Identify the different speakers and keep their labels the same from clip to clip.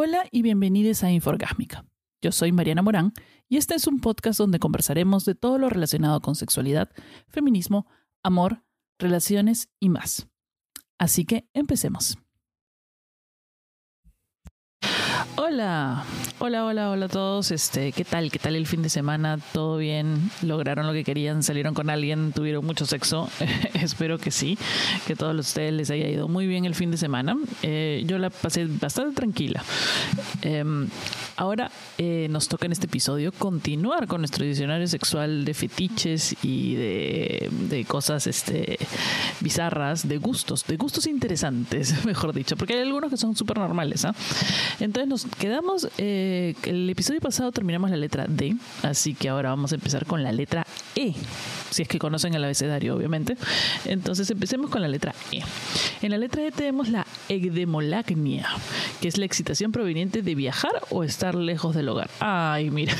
Speaker 1: Hola y bienvenidos a Inforgásmica. Yo soy Mariana Morán y este es un podcast donde conversaremos de todo lo relacionado con sexualidad, feminismo, amor, relaciones y más. Así que empecemos. Hola, hola, hola, hola a todos. Este, ¿qué tal? ¿Qué tal el fin de semana? ¿Todo bien? ¿Lograron lo que querían? ¿Salieron con alguien? ¿Tuvieron mucho sexo? Espero que sí, que a todos ustedes les haya ido muy bien el fin de semana. Eh, yo la pasé bastante tranquila. Em, ahora eh, nos toca en este episodio continuar con nuestro diccionario sexual de fetiches y de, cosas este, bizarras, de gustos, de gustos interesantes, mejor dicho, porque hay algunos que son súper normales. ¿ah? Entonces nos quedamos, eh, el episodio pasado terminamos la letra D, así que ahora vamos a empezar con la letra E, si es que conocen el abecedario, obviamente. Entonces empecemos con la letra E. En la letra E tenemos la egdemolacnia, que es la excitación proveniente de viajar o estar lejos del hogar. Ay, mira.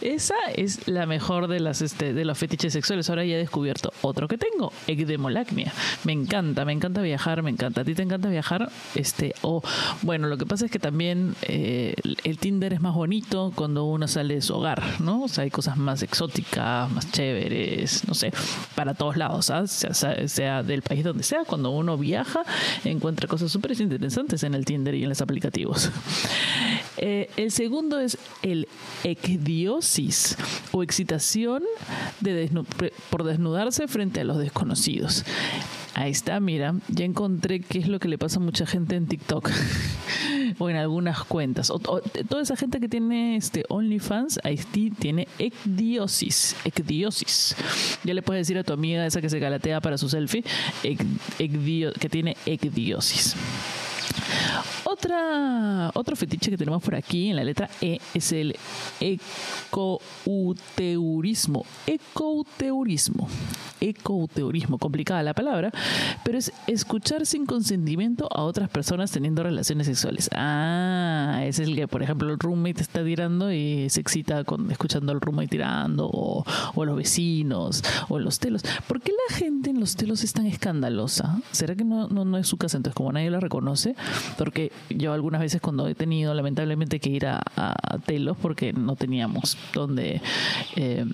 Speaker 1: Esa es la mejor de las este, de los fetiches sexuales. Ahora ya he descubierto otro que tengo, egdemolacnia. Me encanta, me encanta viajar, me encanta. ¿A ti te encanta viajar? Este, o bueno, lo que pasa es que también eh, el Tinder es más bonito cuando uno sale de su hogar, ¿no? O sea, hay cosas más exóticas, más chéveres, no sé, para todos lados, ¿sabes? Sea, sea, del país donde sea, cuando uno viaja, encuentra cosas súper interesantes en el Tinder y en los aplicativos. Eh, el segundo es el ecdiosis o excitación de por desnudarse frente a los desconocidos. Ahí está, mira, ya encontré qué es lo que le pasa a mucha gente en TikTok o en algunas cuentas. Toda esa gente que tiene este OnlyFans, ahí tiene. Ecdiosis. Ya le puedes decir a tu amiga esa que se galatea para su selfie que tiene ecdiosis. Otra, otro fetiche que tenemos por aquí en la letra E es el ecouteurismo. Ecouteurismo. Ecouteurismo, complicada la palabra, pero es escuchar sin consentimiento a otras personas teniendo relaciones sexuales. Ah, es el que, por ejemplo, el roommate está tirando y se excita con, escuchando al roommate tirando, o, o los vecinos, o los telos. ¿Por qué la gente en los telos es tan escandalosa? ¿Será que no, no, no es su casa? Entonces, como nadie la reconoce, porque yo algunas veces cuando he tenido lamentablemente que ir a, telos porque no teníamos donde, eh,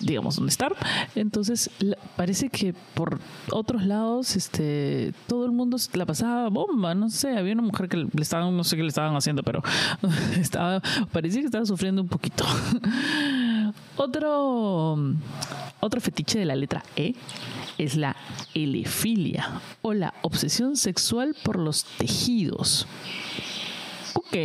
Speaker 1: digamos, dónde estar, entonces parece que por otros lados este todo el mundo la pasaba bomba, no sé, había una mujer que le estaban, no sé qué le estaban haciendo, pero estaba, parecía que estaba sufriendo un poquito. Otro, otro fetiche de la letra E es la elefilia o la obsesión sexual por los tejidos. Ok,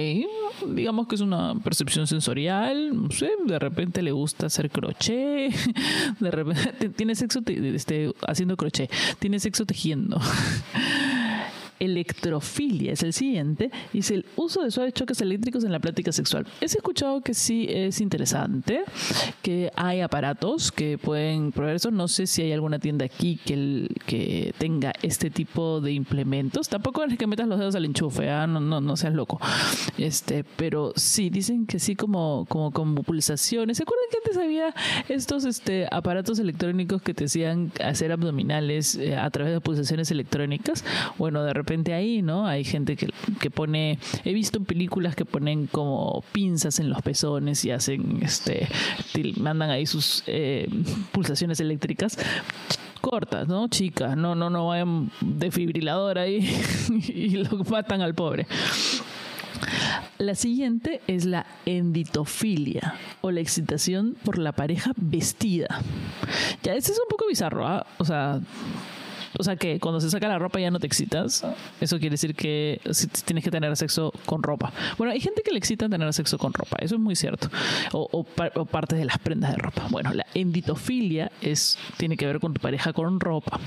Speaker 1: digamos que es una percepción sensorial, no sé, de repente le gusta hacer crochet, de repente tiene sexo este, haciendo crochet, tiene sexo tejiendo. electrofilia es el siguiente, dice el uso de suaves choques eléctricos en la práctica sexual. He escuchado que sí es interesante, que hay aparatos que pueden probar eso. No sé si hay alguna tienda aquí que, que tenga este tipo de implementos. Tampoco es que metas los dedos al enchufe, ¿ah? no, no, no seas loco. Este, pero sí, dicen que sí como, como, como pulsaciones. ¿Se acuerdan que antes había estos este, aparatos electrónicos que te hacían hacer abdominales eh, a través de pulsaciones electrónicas? Bueno, de repente repente ahí, ¿no? Hay gente que, que pone, he visto en películas que ponen como pinzas en los pezones y hacen, este, mandan ahí sus eh, pulsaciones eléctricas cortas, ¿no? Chicas, no, no, no vayan defibrilador ahí y lo matan al pobre. La siguiente es la enditofilia o la excitación por la pareja vestida. Ya, este es un poco bizarro, ¿ah? O sea, o sea que cuando se saca la ropa ya no te excitas. Eso quiere decir que tienes que tener sexo con ropa. Bueno, hay gente que le excita tener sexo con ropa. Eso es muy cierto. O, o, partes de las prendas de ropa. Bueno, la enditofilia es, tiene que ver con tu pareja con ropa.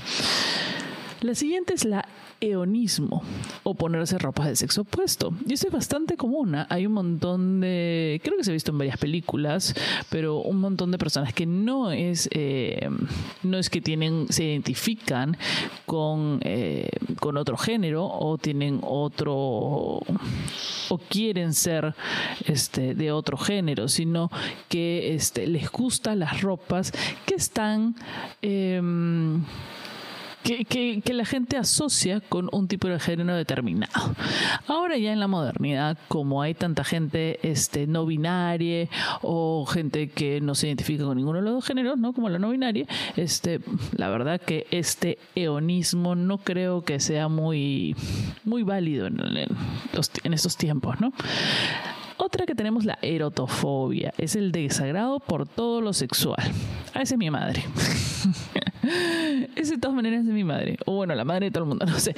Speaker 1: La siguiente es la eonismo o ponerse ropas de sexo opuesto. Y eso es bastante común. ¿ah? Hay un montón de, creo que se ha visto en varias películas, pero un montón de personas que no es, eh, no es que tienen, se identifican con, eh, con otro género o tienen otro o quieren ser este, de otro género, sino que este, les gustan las ropas que están que, la gente asocia con un tipo de género determinado. Ahora ya en la modernidad, como hay tanta gente este, no binaria o gente que no se identifica con ninguno de los dos géneros, ¿no? como la no binaria, este, la verdad que este eonismo no creo que sea muy, muy válido en, estos tiempos. ¿no? Otra que tenemos la erotofobia, es el desagrado por todo lo sexual. Ah, esa es mi madre. es de todas maneras de mi madre. O bueno, la madre de todo el mundo, no sé.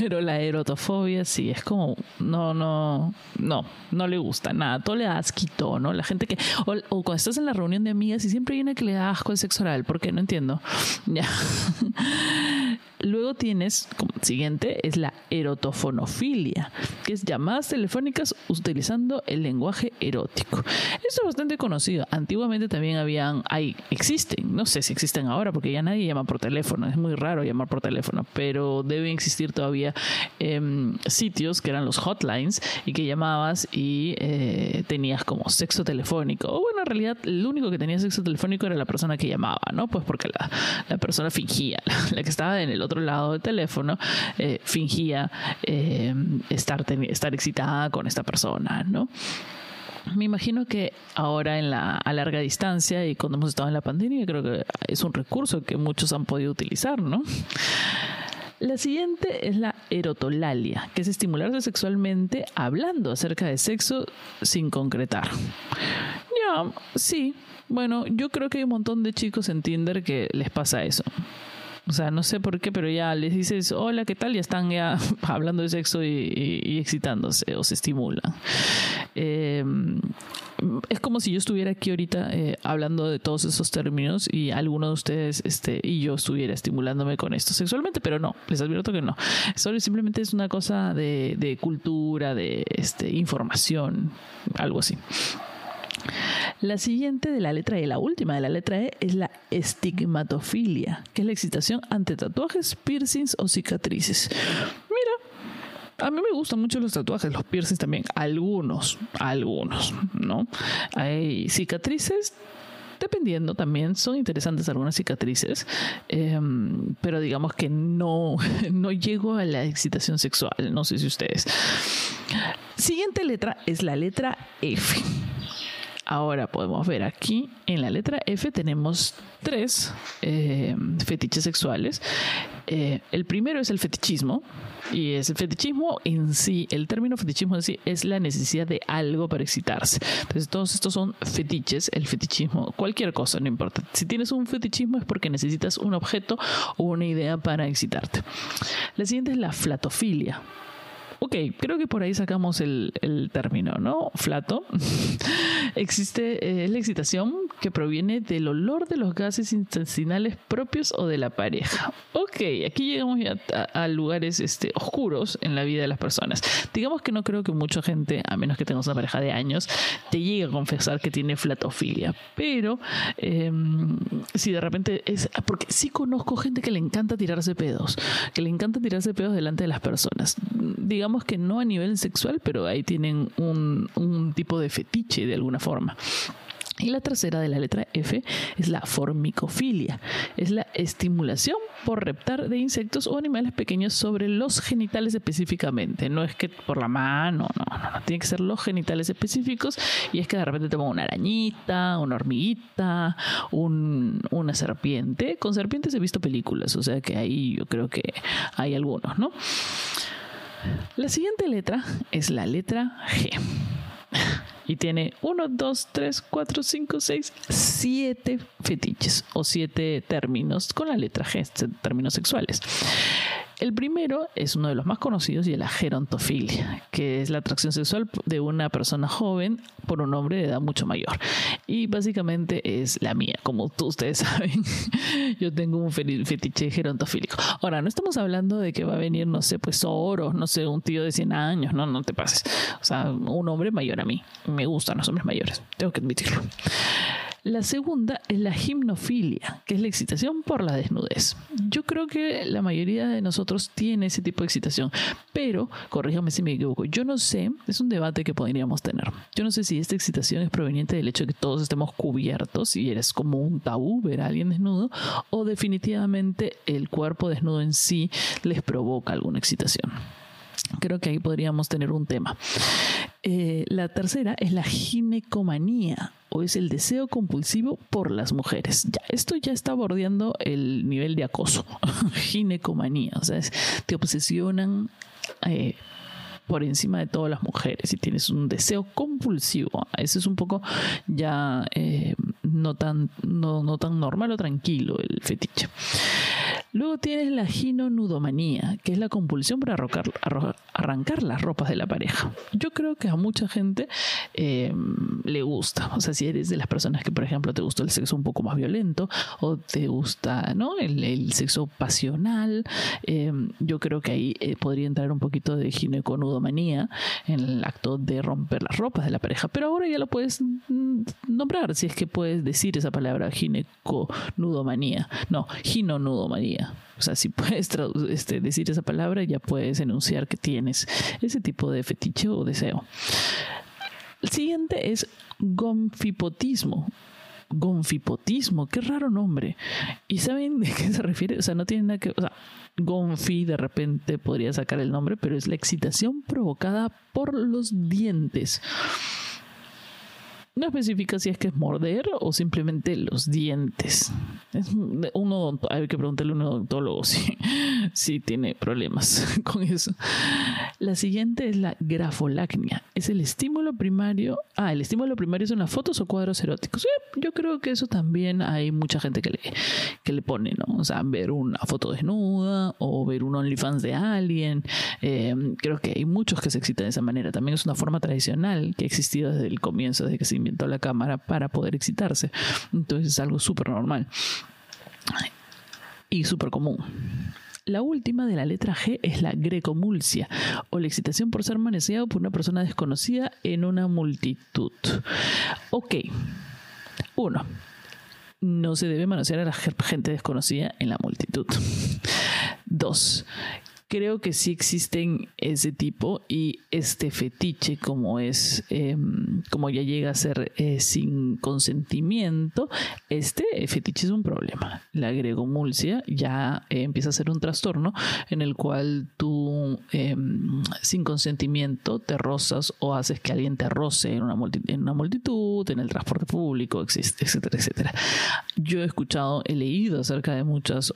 Speaker 1: Pero la erotofobia sí, es como, no, no, no, no le gusta nada. Todo le da asquito, ¿no? La gente que, o, o cuando estás en la reunión de amigas y siempre viene que le da asco el sexo oral. ¿Por qué? No entiendo. Ya. Luego tienes, como siguiente, es la erotofonofilia, que es llamadas telefónicas utilizando el lenguaje erótico. Esto es bastante conocido. Antiguamente también habían, hay, existen, no sé si existen ahora, porque ya nadie llama por teléfono, es muy raro llamar por teléfono, pero deben existir todavía em, sitios que eran los hotlines y que llamabas y eh, tenías como sexo telefónico. O bueno, en realidad, el único que tenía sexo telefónico era la persona que llamaba, ¿no? Pues porque la, la persona fingía, la que estaba en el otro otro lado del teléfono eh, fingía eh, estar, estar excitada con esta persona, ¿no? Me imagino que ahora en la, a larga distancia y cuando hemos estado en la pandemia, creo que es un recurso que muchos han podido utilizar, ¿no? La siguiente es la erotolalia, que es estimularse sexualmente hablando acerca de sexo sin concretar. Ya, sí. Bueno, yo creo que hay un montón de chicos en Tinder que les pasa eso. O sea, no sé por qué, pero ya les dices, hola, ¿qué tal? Y están ya hablando de sexo y, excitándose o se estimulan. Eh, es como si yo estuviera aquí ahorita eh, hablando de todos esos términos y alguno de ustedes este, y yo estuviera estimulándome con esto sexualmente, pero no, les advierto que no. Solo simplemente es una cosa de, de cultura, de este, información, algo así. La siguiente de la letra E, la última de la letra E, es la estigmatofilia, que es la excitación ante tatuajes, piercings o cicatrices. Mira, a mí me gustan mucho los tatuajes, los piercings también, algunos, algunos, ¿no? Hay cicatrices, dependiendo también, son interesantes algunas cicatrices, em, pero digamos que no, no llego a la excitación sexual, no sé si ustedes. Siguiente letra es la letra F. Ahora podemos ver aquí en la letra F tenemos tres eh, fetiches sexuales. Eh, el primero es el fetichismo. Y es el fetichismo en sí, el término fetichismo en sí es la necesidad de algo para excitarse. Entonces todos estos son fetiches, el fetichismo, cualquier cosa, no importa. Si tienes un fetichismo es porque necesitas un objeto o una idea para excitarte. La siguiente es la flatofilia. Ok, creo que por ahí sacamos el, término, ¿no? Flato. Existe eh, la excitación que proviene del olor de los gases intestinales propios o de la pareja. Ok, aquí llegamos ya a, lugares este, oscuros en la vida de las personas. Digamos que no creo que mucha gente, a menos que tengas una pareja de años, te llegue a confesar que tiene flatofilia. Pero em, si de repente es. Porque sí conozco gente que le encanta tirarse pedos, que le encanta tirarse pedos delante de las personas. Digamos que no a nivel sexual, pero ahí tienen un, un tipo de fetiche de alguna forma. Y la tercera de la letra F es la formicofilia. Es la estimulación por reptar de insectos o animales pequeños sobre los genitales específicamente. No es que por la mano, no, no, no. Tiene que ser los genitales específicos. Y es que de repente tengo una arañita, una hormiguita, un, una serpiente. Con serpientes he visto películas, o sea que ahí yo creo que hay algunos, ¿no? La siguiente letra es la letra G. Y tiene 1, 2, 3, 4, 5, 6, 7 fetiches o 7 términos con la letra G, términos sexuales. El primero es uno de los más conocidos y es la gerontofilia, que es la atracción sexual de una persona joven por un hombre de edad mucho mayor. Y básicamente es la mía, como todos ustedes saben. Yo tengo un fetiche gerontofílico. Ahora, no estamos hablando de que va a venir, no sé, pues Soros, no sé, un tío de 100 años, no, no te pases. O sea, un hombre mayor a mí. Me gustan los hombres mayores, tengo que admitirlo. La segunda es la gimnofilia, que es la excitación por la desnudez. Yo creo que la mayoría de nosotros tiene ese tipo de excitación, pero, corríjame si me equivoco, yo no sé, es un debate que podríamos tener. Yo no sé si esta excitación es proveniente del hecho de que todos estemos cubiertos y eres como un tabú ver a alguien desnudo, o definitivamente el cuerpo desnudo en sí les provoca alguna excitación. Creo que ahí podríamos tener un tema. Eh, la tercera es la ginecomanía o es el deseo compulsivo por las mujeres. Esto ya está bordeando el nivel de acoso. ginecomanía, o sea, te obsesionan. Eh, por encima de todas las mujeres y tienes un deseo compulsivo. Ese es un poco ya eh, no, tan, no, no tan normal o tranquilo el fetiche. Luego tienes la ginonudomanía, que es la compulsión para arrancar, las ropas de la pareja. Yo creo que a mucha gente eh, le gusta. O sea, si eres de las personas que, por ejemplo, te gusta el sexo un poco más violento o te gusta ¿no? el, sexo pasional, eh, yo creo que ahí eh, podría entrar un poquito de gineconudomanía en el acto de romper las ropas de la pareja. Pero ahora ya lo puedes mm, nombrar, si es que puedes decir esa palabra gineconudomanía. No, ginonudomanía. O sea, si puedes este, decir esa palabra, ya puedes enunciar que tienes ese tipo de fetiche o deseo. El siguiente es gonfipotismo. Gonfipotismo, qué raro nombre. ¿Y saben de qué se refiere? O sea, no tiene nada que. O sea, gonfi de repente podría sacar el nombre, pero es la excitación provocada por los dientes. No especifica si es que es morder o simplemente los dientes. Es un hay que preguntarle a un odontólogo si, si tiene problemas con eso. La siguiente es la grafolacnia. Es el estímulo primario. Ah, el estímulo primario son las fotos o cuadros eróticos. yo creo que eso también hay mucha gente que le, que le pone, ¿no? O sea, ver una foto desnuda o ver un OnlyFans de alguien. Eh, creo que hay muchos que se excitan de esa manera. También es una forma tradicional que ha existido desde el comienzo, desde que se inventó la cámara para poder excitarse. Entonces es algo súper normal y súper común. La última de la letra G es la grecomulsia, o la excitación por ser manejado por una persona desconocida en una multitud. Ok. Uno. No se debe manosear a la gente desconocida en la multitud. Dos creo que sí existen ese tipo y este fetiche como es em, como ya llega a ser eh, sin consentimiento este fetiche es un problema. La gregomulsia ya eh, empieza a ser un trastorno en el cual tú em, sin consentimiento te rozas o haces que alguien te roce en una, en una multitud en el transporte público etcétera etcétera. Yo he escuchado he leído acerca de muchas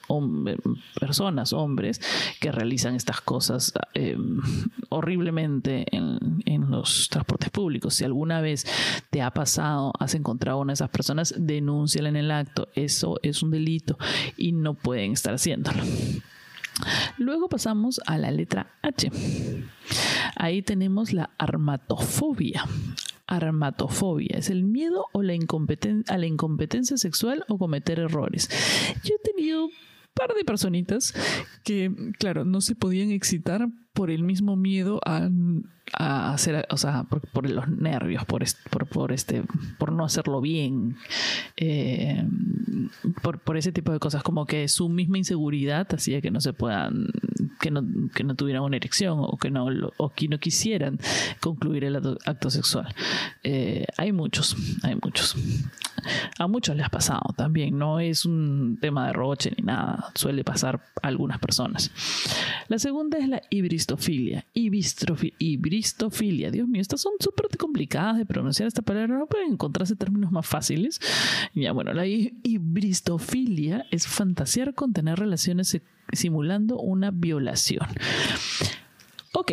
Speaker 1: personas hombres que realizan estas cosas eh, horriblemente en, en, los transportes públicos. Si alguna vez te ha pasado, has encontrado a una de esas personas, denúnciala en el acto. Eso es un delito y no pueden estar haciéndolo. Luego pasamos a la letra H. Ahí tenemos la armatofobia. Armatofobia es el miedo o la a la incompetencia sexual o cometer errores. Yo he tenido par de personitas que, claro, no se podían excitar por el mismo miedo a, hacer, o sea, por, los nervios, por, por, por, este, por no hacerlo bien, eh, por, por ese tipo de cosas, como que su misma inseguridad hacía que no se puedan, que no, que no tuvieran una erección o que no, o que no quisieran concluir el acto, sexual. Eh, hay muchos, hay muchos. A muchos les ha pasado también, no es un tema de roche ni nada, suele pasar a algunas personas. La segunda es la hibristofilia. Hibristofilia, Dios mío, estas son súper complicadas de pronunciar esta palabra, no pueden encontrarse términos más fáciles. Ya bueno, la hibristofilia es fantasear con tener relaciones simulando una violación. Ok,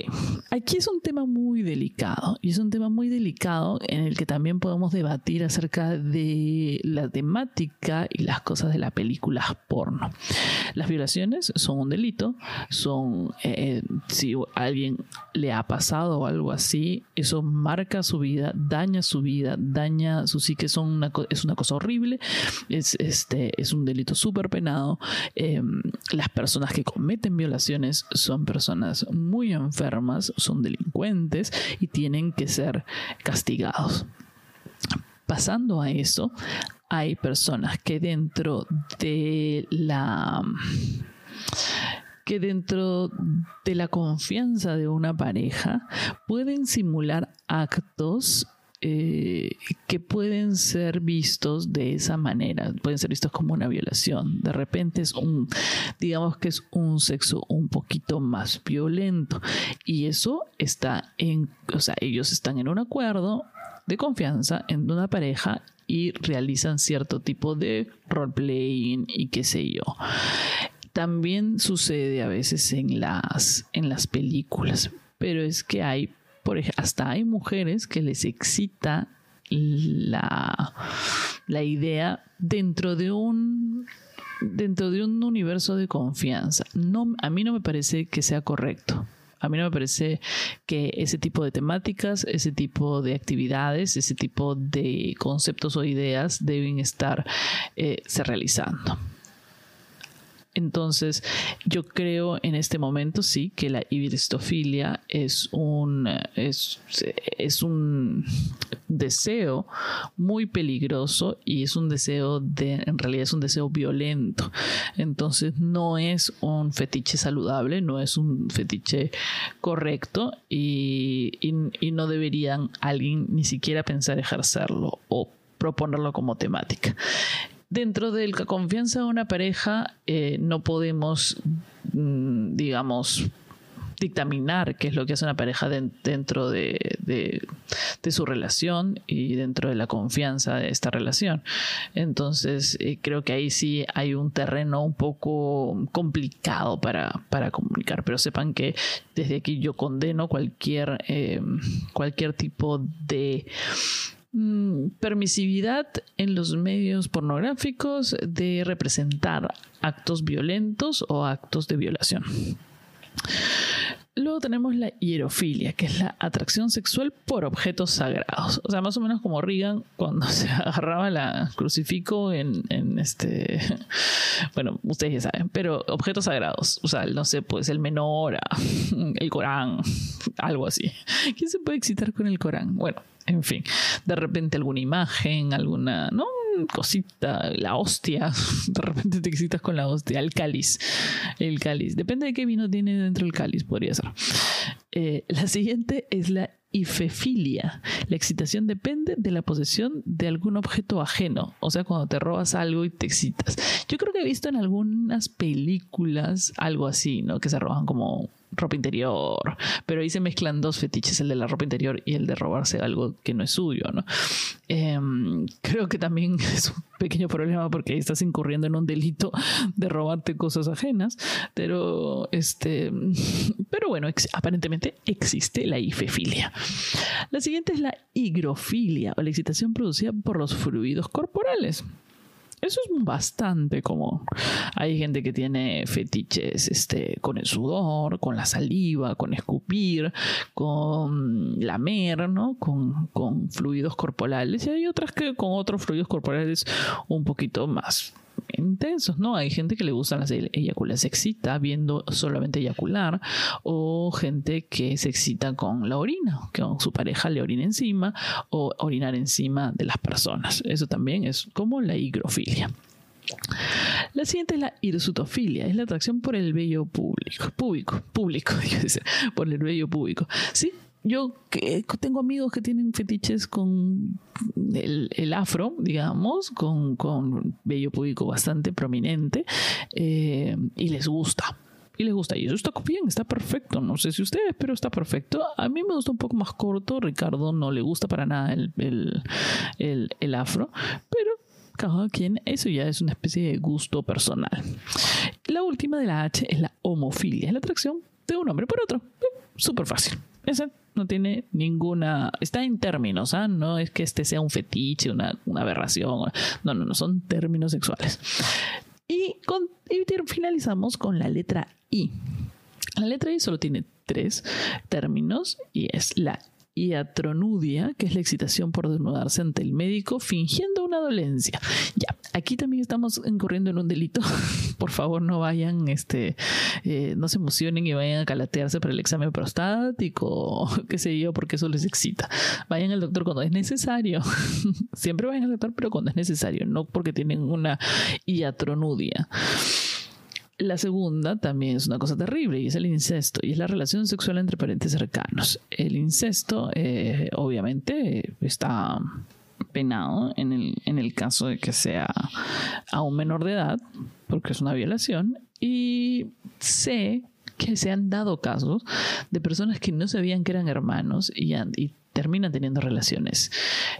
Speaker 1: aquí es un tema muy delicado y es un tema muy delicado en el que también podemos debatir acerca de la temática y las cosas de la película porno. Las violaciones son un delito, son eh, si a alguien le ha pasado algo así, eso marca su vida, daña su vida, daña su psique, son es una cosa horrible, es, este, es un delito súper penado. Em, las personas que cometen violaciones son personas muy enfermas, son delincuentes y tienen que ser castigados. Pasando a eso, hay personas que dentro de la que dentro de la confianza de una pareja pueden simular actos eh, que pueden ser vistos de esa manera, pueden ser vistos como una violación. De repente es un, digamos que es un sexo un poquito más violento y eso está en, o sea, ellos están en un acuerdo de confianza en una pareja y realizan cierto tipo de role-playing y qué sé yo. También sucede a veces en las, en las películas, pero es que hay hasta hay mujeres que les excita la, la idea dentro de un dentro de un universo de confianza. No, a mí no me parece que sea correcto. A mí no me parece que ese tipo de temáticas, ese tipo de actividades, ese tipo de conceptos o ideas deben estar eh, se realizando. Entonces, yo creo en este momento sí que la ibristofilia es un, es, es un deseo muy peligroso y es un deseo de, en realidad es un deseo violento. Entonces, no es un fetiche saludable, no es un fetiche correcto y, y no deberían alguien ni siquiera pensar ejercerlo o proponerlo como temática dentro de la confianza de una pareja eh, no podemos, mm, digamos, dictaminar qué es lo que hace una pareja dentro de, su relación y dentro de la confianza de esta relación. Entonces, eh, creo que ahí sí hay un terreno un poco complicado para, para comunicar, pero sepan que desde aquí yo condeno cualquier, eh, cualquier tipo de Mm, permisividad en los medios pornográficos de representar actos violentos o actos de violación. Luego tenemos la hierofilia, que es la atracción sexual por objetos sagrados. O sea, más o menos como Reagan cuando se agarraba la crucifijo en, en este. Bueno, ustedes ya saben, pero objetos sagrados. O sea, no sé, pues el menor, el Corán, algo así. ¿Quién se puede excitar con el Corán? Bueno, en fin, de repente alguna imagen, alguna, ¿no? Cosita, la hostia, de repente te excitas con la hostia, el cáliz, el cáliz, depende de qué vino tiene dentro el cáliz, podría ser. Eh, la siguiente es la ifefilia. La excitación depende de la posesión de algún objeto ajeno, o sea, cuando te robas algo y te excitas. Yo creo que he visto en algunas películas algo así, ¿no? Que se roban como ropa interior, pero ahí se mezclan dos fetiches, el de la ropa interior y el de robarse algo que no es suyo, ¿no? Em, creo que también es un pequeño problema porque ahí estás incurriendo en un delito de robarte cosas ajenas, pero este, pero bueno, aparentemente existe la ifefilia. La siguiente es la higrofilia o la excitación producida por los fluidos corporales. Eso es bastante común. Hay gente que tiene fetiches este, con el sudor, con la saliva, con escupir, con lamer, ¿no? Con, con fluidos corporales. Y hay otras que con otros fluidos corporales un poquito más intensos, ¿no? Hay gente que le gustan las eyaculaciones, se excita viendo solamente eyacular, o gente que se excita con la orina, que su pareja le orina encima, o orinar encima de las personas. Eso también es como la higrofilia. La siguiente es la hirsutofilia, es la atracción por el vello público, público, público, por el vello público. Sí, yo tengo amigos que tienen fetiches con el, afro, digamos, con, con vello público bastante prominente eh, y les gusta. Y les gusta. Y eso está bien, está perfecto. No sé si ustedes, pero está perfecto. A mí me gusta un poco más corto. Ricardo no le gusta para nada el, el, el afro. Pero cada quien, eso ya es una especie de gusto personal. La última de la H es la homofilia, es la atracción de un hombre por otro. Eh, súper fácil. Ese no tiene ninguna. Está en términos, ¿ah? No es que este sea un fetiche, una, aberración. No, no, no, son términos sexuales. Y, con, y finalizamos con la letra I. La letra I solo tiene tres términos y es la iatronudia, que es la excitación por desnudarse ante el médico fingiendo una dolencia. Ya, aquí también estamos incurriendo en un delito. por favor, no vayan, este, eh, no se emocionen y vayan a calatearse para el examen prostático, qué sé yo, porque eso les excita. Vayan al doctor cuando es necesario. Siempre vayan al doctor, pero cuando es necesario, no porque tienen una iatronudia. La segunda también es una cosa terrible y es el incesto y es la relación sexual entre parientes cercanos. El incesto eh, obviamente está penado en el, en el caso de que sea a un menor de edad, porque es una violación, y sé que se han dado casos de personas que no sabían que eran hermanos y, terminan teniendo relaciones.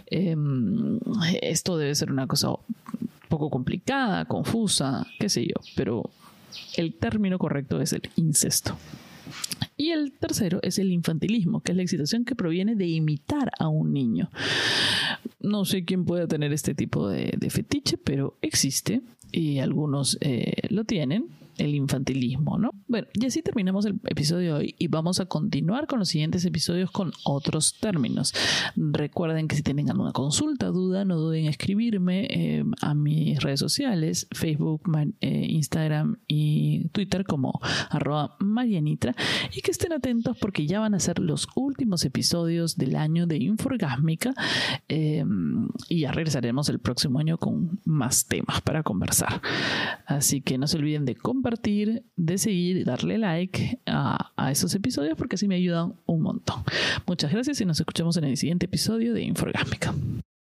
Speaker 1: Em, esto debe ser una cosa poco complicada, confusa, qué sé yo, pero el término correcto es el incesto. Y el tercero es el infantilismo, que es la excitación que proviene de imitar a un niño. No sé quién puede tener este tipo de, fetiche, pero existe y algunos eh, lo tienen el infantilismo, ¿no? Bueno, y así terminamos el episodio de hoy y vamos a continuar con los siguientes episodios con otros términos. Recuerden que si tienen alguna consulta, duda, no duden en escribirme eh, a mis redes sociales, Facebook, eh, Instagram y Twitter como arroba Marianitra y que estén atentos porque ya van a ser los últimos episodios del año de Inforgásmica eh, y ya regresaremos el próximo año con más temas para conversar. Así que no se olviden de compartir compartir, de seguir y darle like a, a esos episodios porque así me ayudan un montón. Muchas gracias y nos escuchamos en el siguiente episodio de Inforgámica.